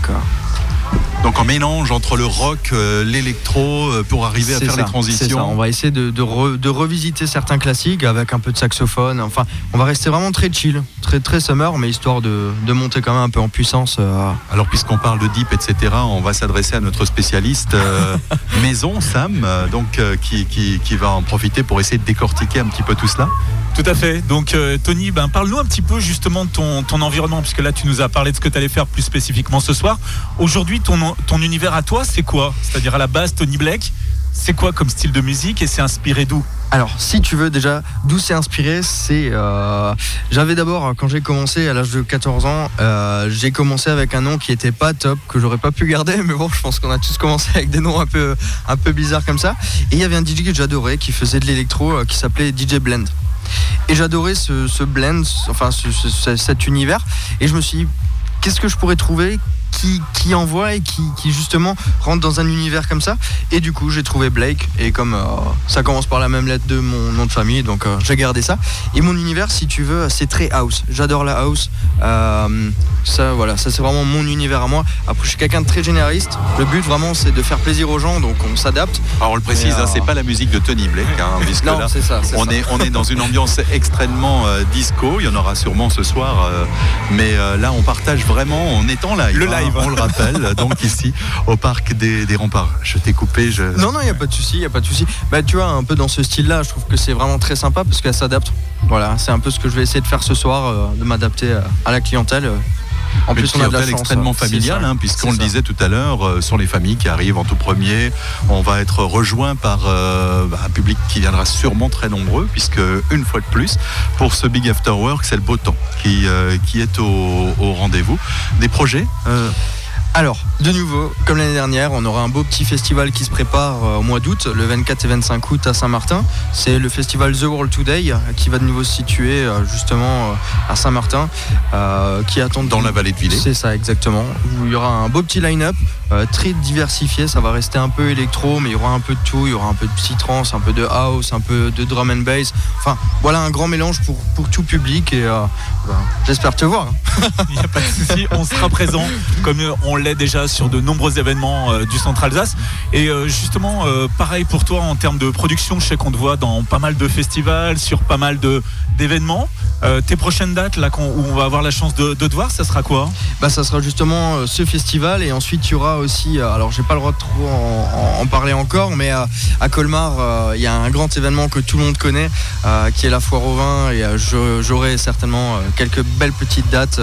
Donc en mélange entre le rock, euh, l'électro, euh, pour arriver à faire
ça,
les
ça.
transitions.
On va essayer de, de re- de revisiter certains classiques avec un peu de saxophone. Enfin, on va rester vraiment très chill, très très summer, mais histoire de, de monter quand même un peu en puissance. euh,
Alors puisqu'on parle de deep, etc., on va s'adresser à notre spécialiste euh, maison, Sam, donc euh, qui, qui- qui va en profiter pour essayer de décortiquer un petit peu tout cela.
Tout à fait. Donc euh, Tony, ben, parle-nous un petit peu justement de ton, environnement, puisque là tu nous as parlé de ce que tu allais faire plus spécifiquement ce soir. Aujourd'hui, ton, univers à toi, c'est quoi? C'est-à-dire à la base, Tony Black, c'est quoi comme style de musique et c'est inspiré d'où?
Alors, si tu veux déjà, d'où c'est inspiré, c'est. euh, J'avais d'abord, quand j'ai commencé à l'âge de 14 ans, euh, j'ai commencé avec un nom qui était pas top, que j'aurais pas pu garder, mais bon, je pense qu'on a tous commencé avec des noms un peu, bizarres comme ça. Et il y avait un DJ que j'adorais qui faisait de l'électro qui s'appelait DJ Blend. Et j'adorais ce, blend, enfin ce- ce- ce- cet univers. Et je me suis dit, qu'est-ce que je pourrais trouver qui, qui envoie et qui, qui justement rentre dans un univers comme ça. Et du coup, j'ai trouvé Blake. Et comme euh, ça commence par la même lettre de mon nom de famille, donc euh, j'ai gardé ça. Et mon univers, si tu veux, c'est très house. J'adore la house. Euh, ça, voilà, ça c'est vraiment mon univers à moi. Après, je suis quelqu'un de très généraliste. Le but vraiment, c'est de faire plaisir aux gens, donc on s'adapte.
Alors on le précise, hein, c'est pas la musique de Tony Black, hein, puisque
Non,
là,
c'est ça,
on,
ça.
Est, on est dans une ambiance extrêmement disco, il y en aura sûrement ce soir, mais là on partage vraiment, on est en live.
Le
hein,
live.
On le rappelle, donc ici au parc des, des remparts. Je t'ai coupé, je...
Non, non, il n'y a pas de souci, il a pas de souci. Bah, tu vois, un peu dans ce style-là, je trouve que c'est vraiment très sympa parce qu'elle s'adapte. Voilà, c'est un peu ce que je vais essayer de faire ce soir, euh, de m'adapter à, à la clientèle. En plus, on a de la
clientèle
chance.
extrêmement hein, puisqu'on le
ça.
disait tout à l'heure, euh, sont les familles qui arrivent en tout premier. On va être rejoint par euh, un public qui viendra sûrement très nombreux, puisque une fois de plus, pour ce Big After Work, c'est le beau temps qui, euh, qui est au, au rendez-vous. Des projets euh,
Alors, de nouveau, comme l'année dernière, on aura un beau petit festival qui se prépare euh, au mois d'août, le 24 et 25 août à Saint-Martin. C'est le festival The World Today euh, qui va de nouveau se situer euh, justement à Saint-Martin, euh, qui attend
Dans la vallée de Villers.
C'est ça, exactement. Où il y aura un beau petit line-up, euh, très diversifié. Ça va rester un peu électro, mais il y aura un peu de tout. Il y aura un peu de psytrance, un peu de house, un peu de drum and bass. Enfin, voilà un grand mélange pour, pour tout public. Et euh, bah, j'espère te voir.
Il n'y a pas de souci, on sera présent comme on déjà sur de nombreux événements euh, du Centre Alsace. Et euh, justement, euh, pareil pour toi en termes de production, je sais qu'on te voit dans pas mal de festivals, sur pas mal d'événements. Tes prochaines dates là, où on va avoir la chance de, te voir, ça sera quoi?
Bah, ça sera justement ce festival et ensuite il y aura aussi, alors j'ai pas le droit de trop en, parler encore, mais euh, à Colmar il y a un grand événement que tout le monde connaît qui est la foire au vin et j'aurai certainement quelques belles petites dates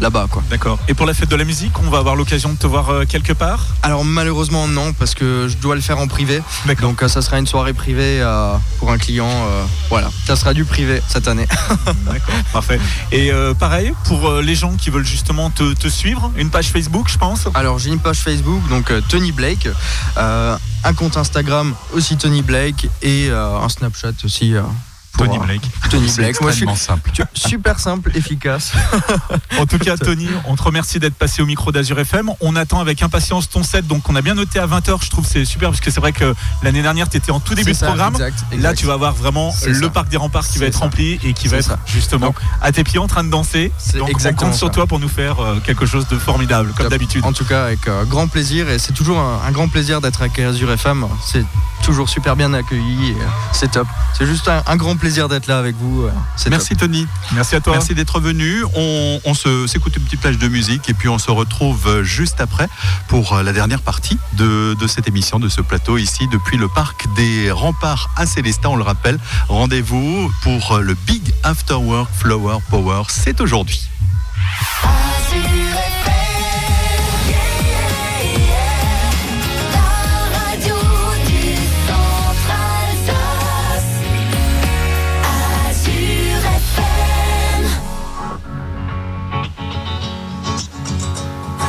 là-bas quoi.
D'accord. Et pour la fête de la musique, on va avoir l'occasion de te voir euh, quelque part?
Alors malheureusement non parce que je dois le faire en privé, donc euh, ça sera une soirée privée euh, pour un client, euh, voilà, ça sera du privé cette année.
D'accord, parfait. Et euh, pareil, pour les gens qui veulent justement te, te suivre, une page Facebook, je pense?
Alors j'ai une page Facebook, donc Tony Blake, un compte Instagram aussi Tony Blake et euh, un Snapchat aussi. euh,
Tony Blake.
Tony Blake. Moi, je suis
simple.
super simple, efficace.
En tout cas, Tony, on te remercie d'être passé au micro d'Azur FM. On attend avec impatience ton set. Donc, on a bien noté à 20h. Je trouve c'est super parce que c'est vrai que l'année dernière, tu étais en tout début de programme.
exact,
Là, tu vas avoir vraiment le
ça.
parc des remparts qui va être
ça.
rempli et qui va être
ça.
justement à tes pieds en train de danser. Donc, on compte sur toi pour nous faire euh, quelque chose de formidable, comme d'habitude.
En tout cas, avec euh, grand plaisir et c'est toujours un, un grand plaisir d'être avec Azure FM. C'est toujours super bien accueilli. euh, C'est top. C'est juste un, un grand plaisir d'être là avec vous. euh, c'est
Merci
top.
Tony.
Merci à toi.
Merci d'être venu. On, on se s'écoute une petite plage de musique et puis on se retrouve euh, juste après pour euh, la dernière partie de, de cette émission, de ce plateau ici depuis le parc des remparts à Célestat. On le rappelle, rendez-vous pour le Big After Work Flower Power. C'est aujourd'hui.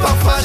parfois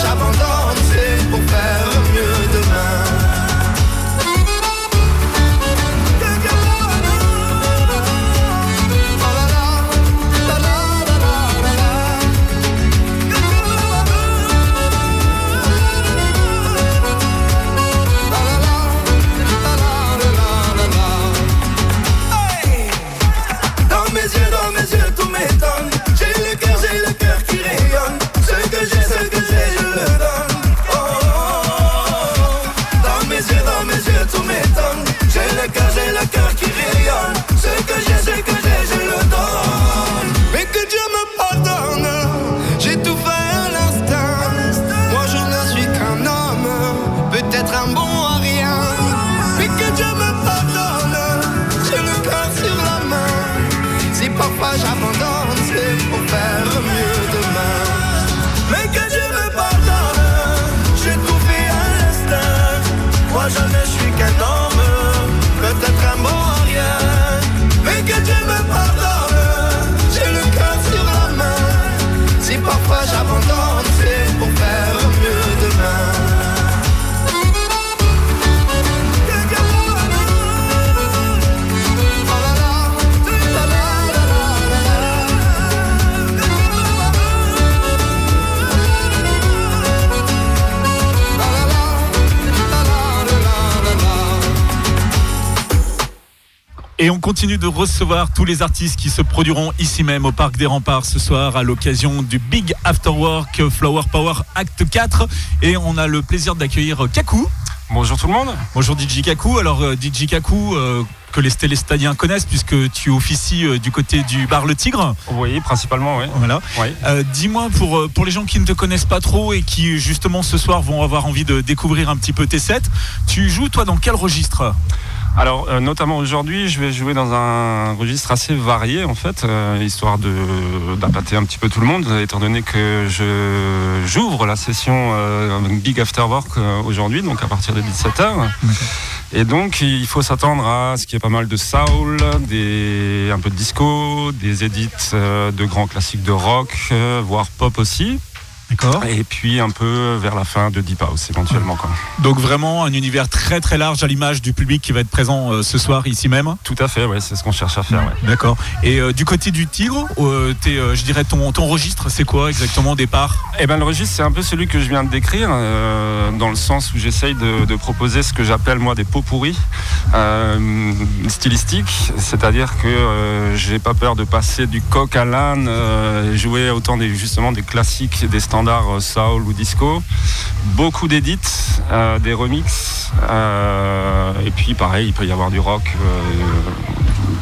continue de recevoir tous les artistes qui se produiront ici même au Parc des Remparts ce soir à l'occasion du Big Afterwork Flower Power Act 4. Et on a le plaisir d'accueillir Kaku.
Bonjour tout le monde.
Bonjour DJ Kaku. Alors euh, DJ Kaku, euh, que les Stélestadiens connaissent puisque tu officies euh, du côté du bar Le Tigre.
Oui, principalement, oui.
Voilà.
Oui.
Euh, Dis-moi pour, pour les gens qui ne te connaissent pas trop et qui justement ce soir vont avoir envie de découvrir un petit peu tes sets, tu joues toi dans quel registre?
Alors, euh, notamment aujourd'hui, je vais jouer dans un registre assez varié, en fait, euh, histoire de d'appâter un petit peu tout le monde, étant donné que je j'ouvre la session euh, Big After Work euh, aujourd'hui, donc à partir de 17h. Et donc, il faut s'attendre à ce qu'il y ait pas mal de soul, des, un peu de disco, des edits euh, de grands classiques de rock, euh, voire pop aussi.
D'accord.
Et puis un peu vers la fin de Deep House éventuellement. Quoi.
Donc vraiment un univers très très large à l'image du public qui va être présent euh, ce soir ici même.
Tout à fait, ouais, c'est ce qu'on cherche à faire. Ouais.
D'accord. Et euh, du côté du Tigre, euh, t'es, je dirais ton, ton registre, c'est quoi exactement au départ?
Eh ben, le registre, c'est un peu celui que je viens de décrire, dans le sens où j'essaye de, de proposer ce que j'appelle moi des pots pourris euh, stylistiques, c'est-à-dire que euh, j'ai pas peur de passer du coq à l'âne, euh, jouer autant des, justement des classiques, des standards soul ou disco, beaucoup d'édits, des remixes, et puis pareil, il peut y avoir du rock.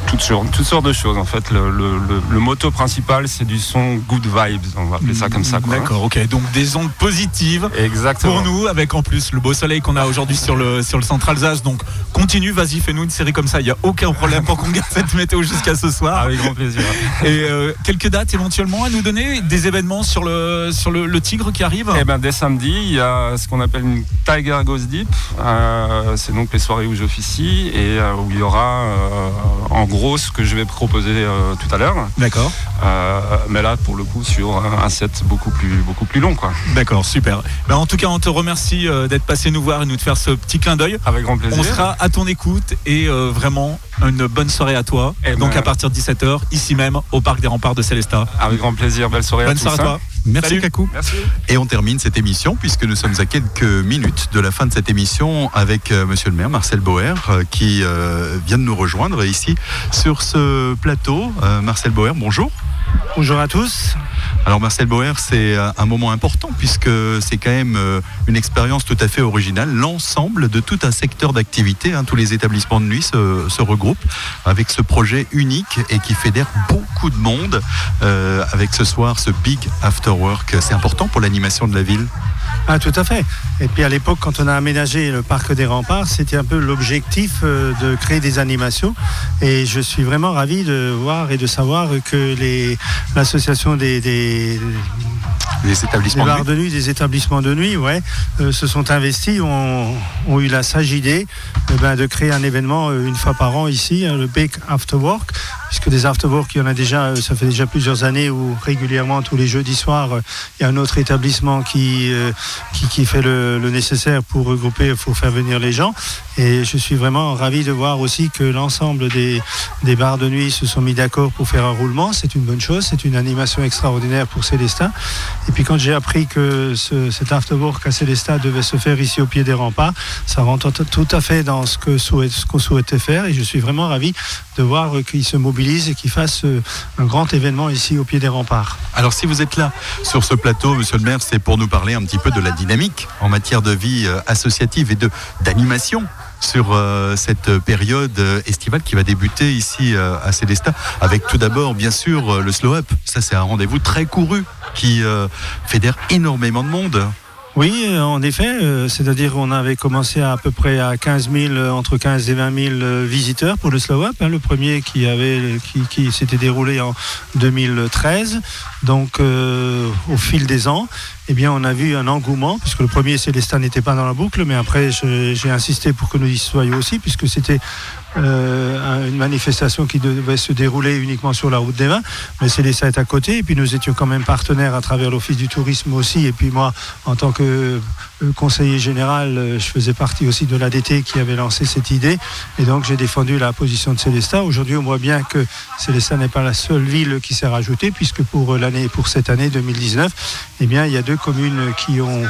Toutes sortes, toutes sortes de choses en fait. Le, le- le- le motto principal c'est du son good vibes, on va appeler ça comme ça.
D'accord, ok. Donc des ondes positives
Exactement.
pour nous, avec en plus le beau soleil qu'on a aujourd'hui sur le, sur le centre Alsace. Donc continue, vas-y, fais-nous une série comme ça. Il n'y a aucun problème pour qu'on garde cette météo jusqu'à ce soir.
Avec grand plaisir.
Et euh, quelques dates éventuellement à nous donner, des événements sur le, sur le, le Tigre qui arrive?
Eh ben, dès samedi, il y a ce qu'on appelle une Tiger Goes Deep. Euh, c'est donc les soirées où j'officie et euh, où il y aura euh, en gros ce que je vais proposer euh, tout à l'heure.
D'accord.
Euh, mais là, pour le coup, sur un, set beaucoup plus, beaucoup plus long. Quoi.
D'accord, super. Ben, en tout cas, on te remercie euh, d'être passé nous voir et nous de faire ce petit clin d'œil.
Avec grand plaisir.
On sera à ton écoute et vraiment une bonne soirée à toi.
Eh
Donc
ben-
à partir de 17h, ici même, au Parc des Remparts de Célestat.
Avec grand plaisir. Belle soirée
Bonne
à tous.
soirée à
hein.
toi.
Merci
Salut.
Merci.
Et on termine cette émission puisque nous sommes à quelques minutes de la fin de cette émission avec euh, Monsieur le maire Marcel Boer euh, qui euh, vient de nous rejoindre ici sur ce plateau. Marcel Boer, bonjour.
Bonjour à tous.
Alors Marcel Boer, c'est euh, un moment important puisque c'est quand même euh, une expérience tout à fait originale. L'ensemble de tout un secteur d'activité, hein, tous les établissements de nuit se, se regroupent avec ce projet unique et qui fédère beaucoup de monde euh, avec ce soir ce Big After Work. C'est important pour l'animation de la ville.
Ah, tout à fait. Et puis à l'époque, quand on a aménagé le parc des remparts, c'était un peu l'objectif de créer des animations. Et je suis vraiment ravi de voir et de savoir que les- l'association des, des, des
établissements de
bars
nuit.
de nuit, des établissements de nuit, ouais, euh, se sont investis, ont, ont eu la sage idée eh ben, de créer un événement euh, une fois par an ici, hein, le Big After Work, puisque des After Work, il y en a déjà, euh, ça fait déjà plusieurs années où régulièrement tous les jeudis soirs, euh, il y a un autre établissement qui, euh, qui, fait le, nécessaire pour regrouper, pour faire venir les gens. Et je suis vraiment ravi de voir aussi que l'ensemble des, des bars de nuit se sont mis d'accord pour faire un roulement. C'est une bonne chose, c'est une animation extraordinaire pour Célestin. Et puis quand j'ai appris que ce, cet afterwork à Célestat devait se faire ici au pied des remparts, ça rentre tout- à fait dans ce que qu'on souhaitait faire. Et je suis vraiment ravi de voir qu'ils se mobilisent et qu'ils fassent euh, un grand événement ici au pied des remparts.
Alors si vous êtes là sur ce plateau, Monsieur le maire, c'est pour nous parler un petit peu de la dynamique en matière de vie euh, associative et d'animation sur euh, cette période estivale qui va débuter ici à Célestat avec tout d'abord bien sûr le slow up. Ça c'est un rendez-vous très couru qui fédère énormément de monde.
Oui, en effet, euh, c'est-à-dire on avait commencé à, peu près à 15 000, euh, entre 15 et 20 000 euh, visiteurs pour le Slow Up, hein, le premier qui avait, qui, s'était déroulé en 2013. Donc, au fil des ans, eh bien, on a vu un engouement, puisque le premier Célestin n'était pas dans la boucle, mais après, j'ai insisté pour que nous y soyons aussi, puisque c'était euh, un- une manifestation qui devait se dérouler uniquement sur la route des vins, mais Célestin est à côté, et puis nous étions quand même partenaires à travers l'Office du tourisme aussi, et puis moi, en tant que euh, conseiller général, euh, je faisais partie aussi de l'ADT qui avait lancé cette idée, et donc j'ai défendu la position de Célestin. Aujourd'hui, on voit bien que Célestin n'est pas la seule ville qui s'est rajoutée, puisque pour l'année, pour cette année 2019, eh bien, il y a deux communes qui ont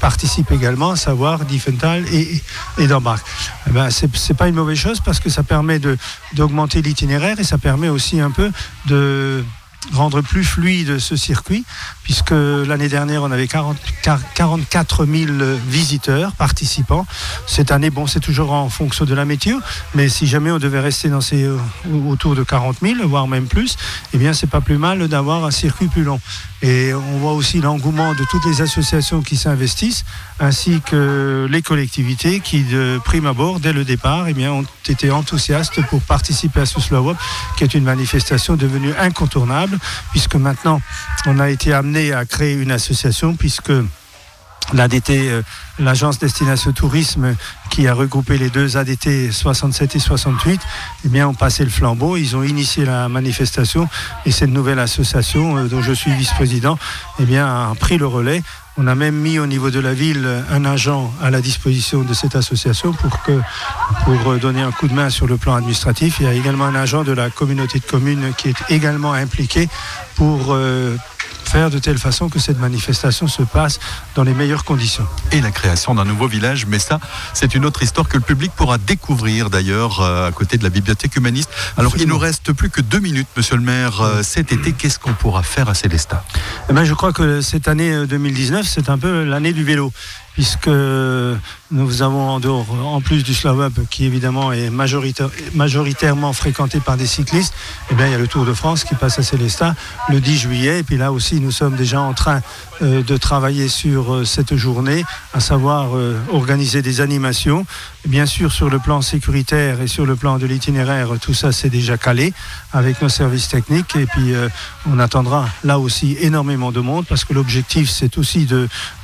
participent également, à savoir Diefenthal et, et eh ben, c'est c'est pas une mauvaise chose parce que ça permet d'augmenter l'itinéraire et ça permet aussi un peu de rendre plus fluide ce circuit, puisque l'année dernière, on avait 40 quar- 44 000 visiteurs, participants. Cette année, bon, c'est toujours en fonction de la météo, mais si jamais on devait rester dans ces, autour de 40 000, voire même plus, eh bien, c'est pas plus mal d'avoir un circuit plus long. Et on voit aussi l'engouement de toutes les associations qui s'investissent, ainsi que les collectivités qui, de prime abord, dès le départ, eh bien, ont été enthousiastes pour participer à ce Slow Up, qui est une manifestation devenue incontournable, puisque maintenant, on a été amené à créer une association, puisque l'ADT, euh, l'agence Destination Tourisme, qui a regroupé les deux ADT 67 et 68, eh bien, ont passé le flambeau. Ils ont initié la manifestation et cette nouvelle association, euh, dont je suis vice-président, eh bien, a pris le relais. On a même mis au niveau de la ville un agent à la disposition de cette association pour, que, pour euh, donner un coup de main sur le plan administratif. Il y a également un agent de la communauté de communes qui est également impliqué pour faire de telle façon que cette manifestation se passe dans les meilleures conditions.
et la création d'un nouveau village. Mais ça, c'est une autre histoire que le public pourra découvrir d'ailleurs euh, à côté de la bibliothèque humaniste. Alors, il nous reste plus que deux minutes, monsieur le maire. Euh, cet été, qu'est-ce qu'on pourra faire à Célestat?
Eh ben, je crois que cette année euh, 2019, c'est un peu l'année du vélo, puisque nous avons en dehors, en plus du Up, qui évidemment est majoritaire- majoritairement fréquenté par des cyclistes, eh bien, il y a le Tour de France qui passe à Célestat le 10 juillet. Et puis là aussi, nous sommes déjà en train euh, de travailler sur euh, cette journée, à savoir euh, organiser des animations. Bien sûr, sur le plan sécuritaire et sur le plan de l'itinéraire, tout ça c'est déjà calé avec nos services techniques. Et puis, on attendra là aussi énormément de monde parce que l'objectif c'est aussi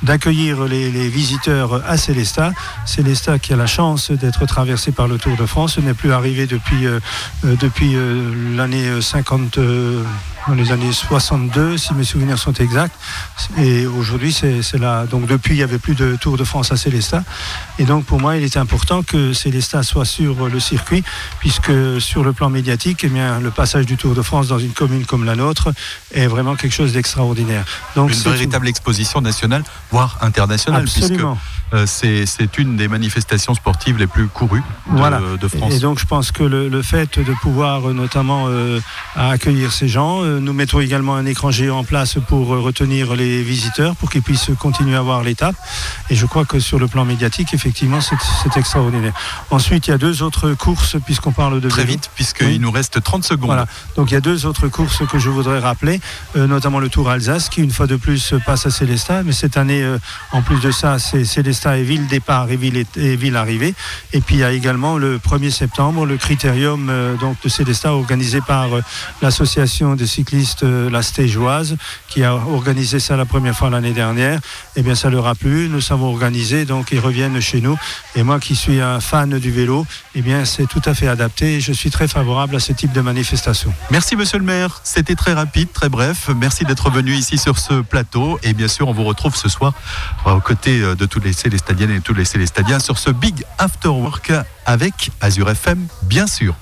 d'accueillir les, les visiteurs à Célestat. Célestat qui a la chance d'être traversé par le Tour de France, ce n'est plus arrivé depuis, euh, euh, euh, l'année 50. Dans les années 62, si mes souvenirs sont exacts. Et aujourd'hui, c'est là. Donc depuis, il n'y avait plus de Tour de France à Célestat. Et donc pour moi, il est important que Célestat soit sur le circuit, puisque sur le plan médiatique, eh bien, le passage du Tour de France dans une commune comme la nôtre est vraiment quelque chose d'extraordinaire. Donc
Une véritable exposition nationale, voire internationale,
Absolument.
puisque euh, c'est une des manifestations sportives les plus courues de,
Voilà.
de France.
Et donc je pense que le, le fait de pouvoir euh, notamment euh, accueillir ces gens, nous mettons également un écran géant en place pour euh, retenir les visiteurs, pour qu'ils puissent continuer à voir l'étape. Et je crois que sur le plan médiatique, effectivement, c'est extraordinaire. Ensuite, il y a deux autres courses, puisqu'on parle de
Très
vélo.
vite, puisqu'il nous reste 30 secondes.
Voilà. Donc il y a deux autres courses que je voudrais rappeler, euh, notamment le Tour Alsace qui une fois de plus passe à Célestat. Mais cette année, euh, en plus de ça, c'est Célestat et ville départ et ville, et ville arrivée. Et puis il y a également le 1er septembre le critérium euh, donc de Célestat organisé par l'association des cyclistes euh, La Stégeoise qui a organisé ça la première fois l'année dernière. Eh bien ça leur a plu. Nous savons organiser donc ils reviennent chez nous. Et moi qui suis un fan du vélo, eh bien c'est tout à fait adapté. Et je suis très favorable à ce type de manifestation.
Merci monsieur le maire, c'était très rapide, très bref. Merci d'être venu ici sur ce plateau et bien sûr on vous retrouve ce soir euh, aux côtés euh, de tous les Célestadiennes et tous les Célestadiens sur ce Big After Work avec Azure FM bien sûr.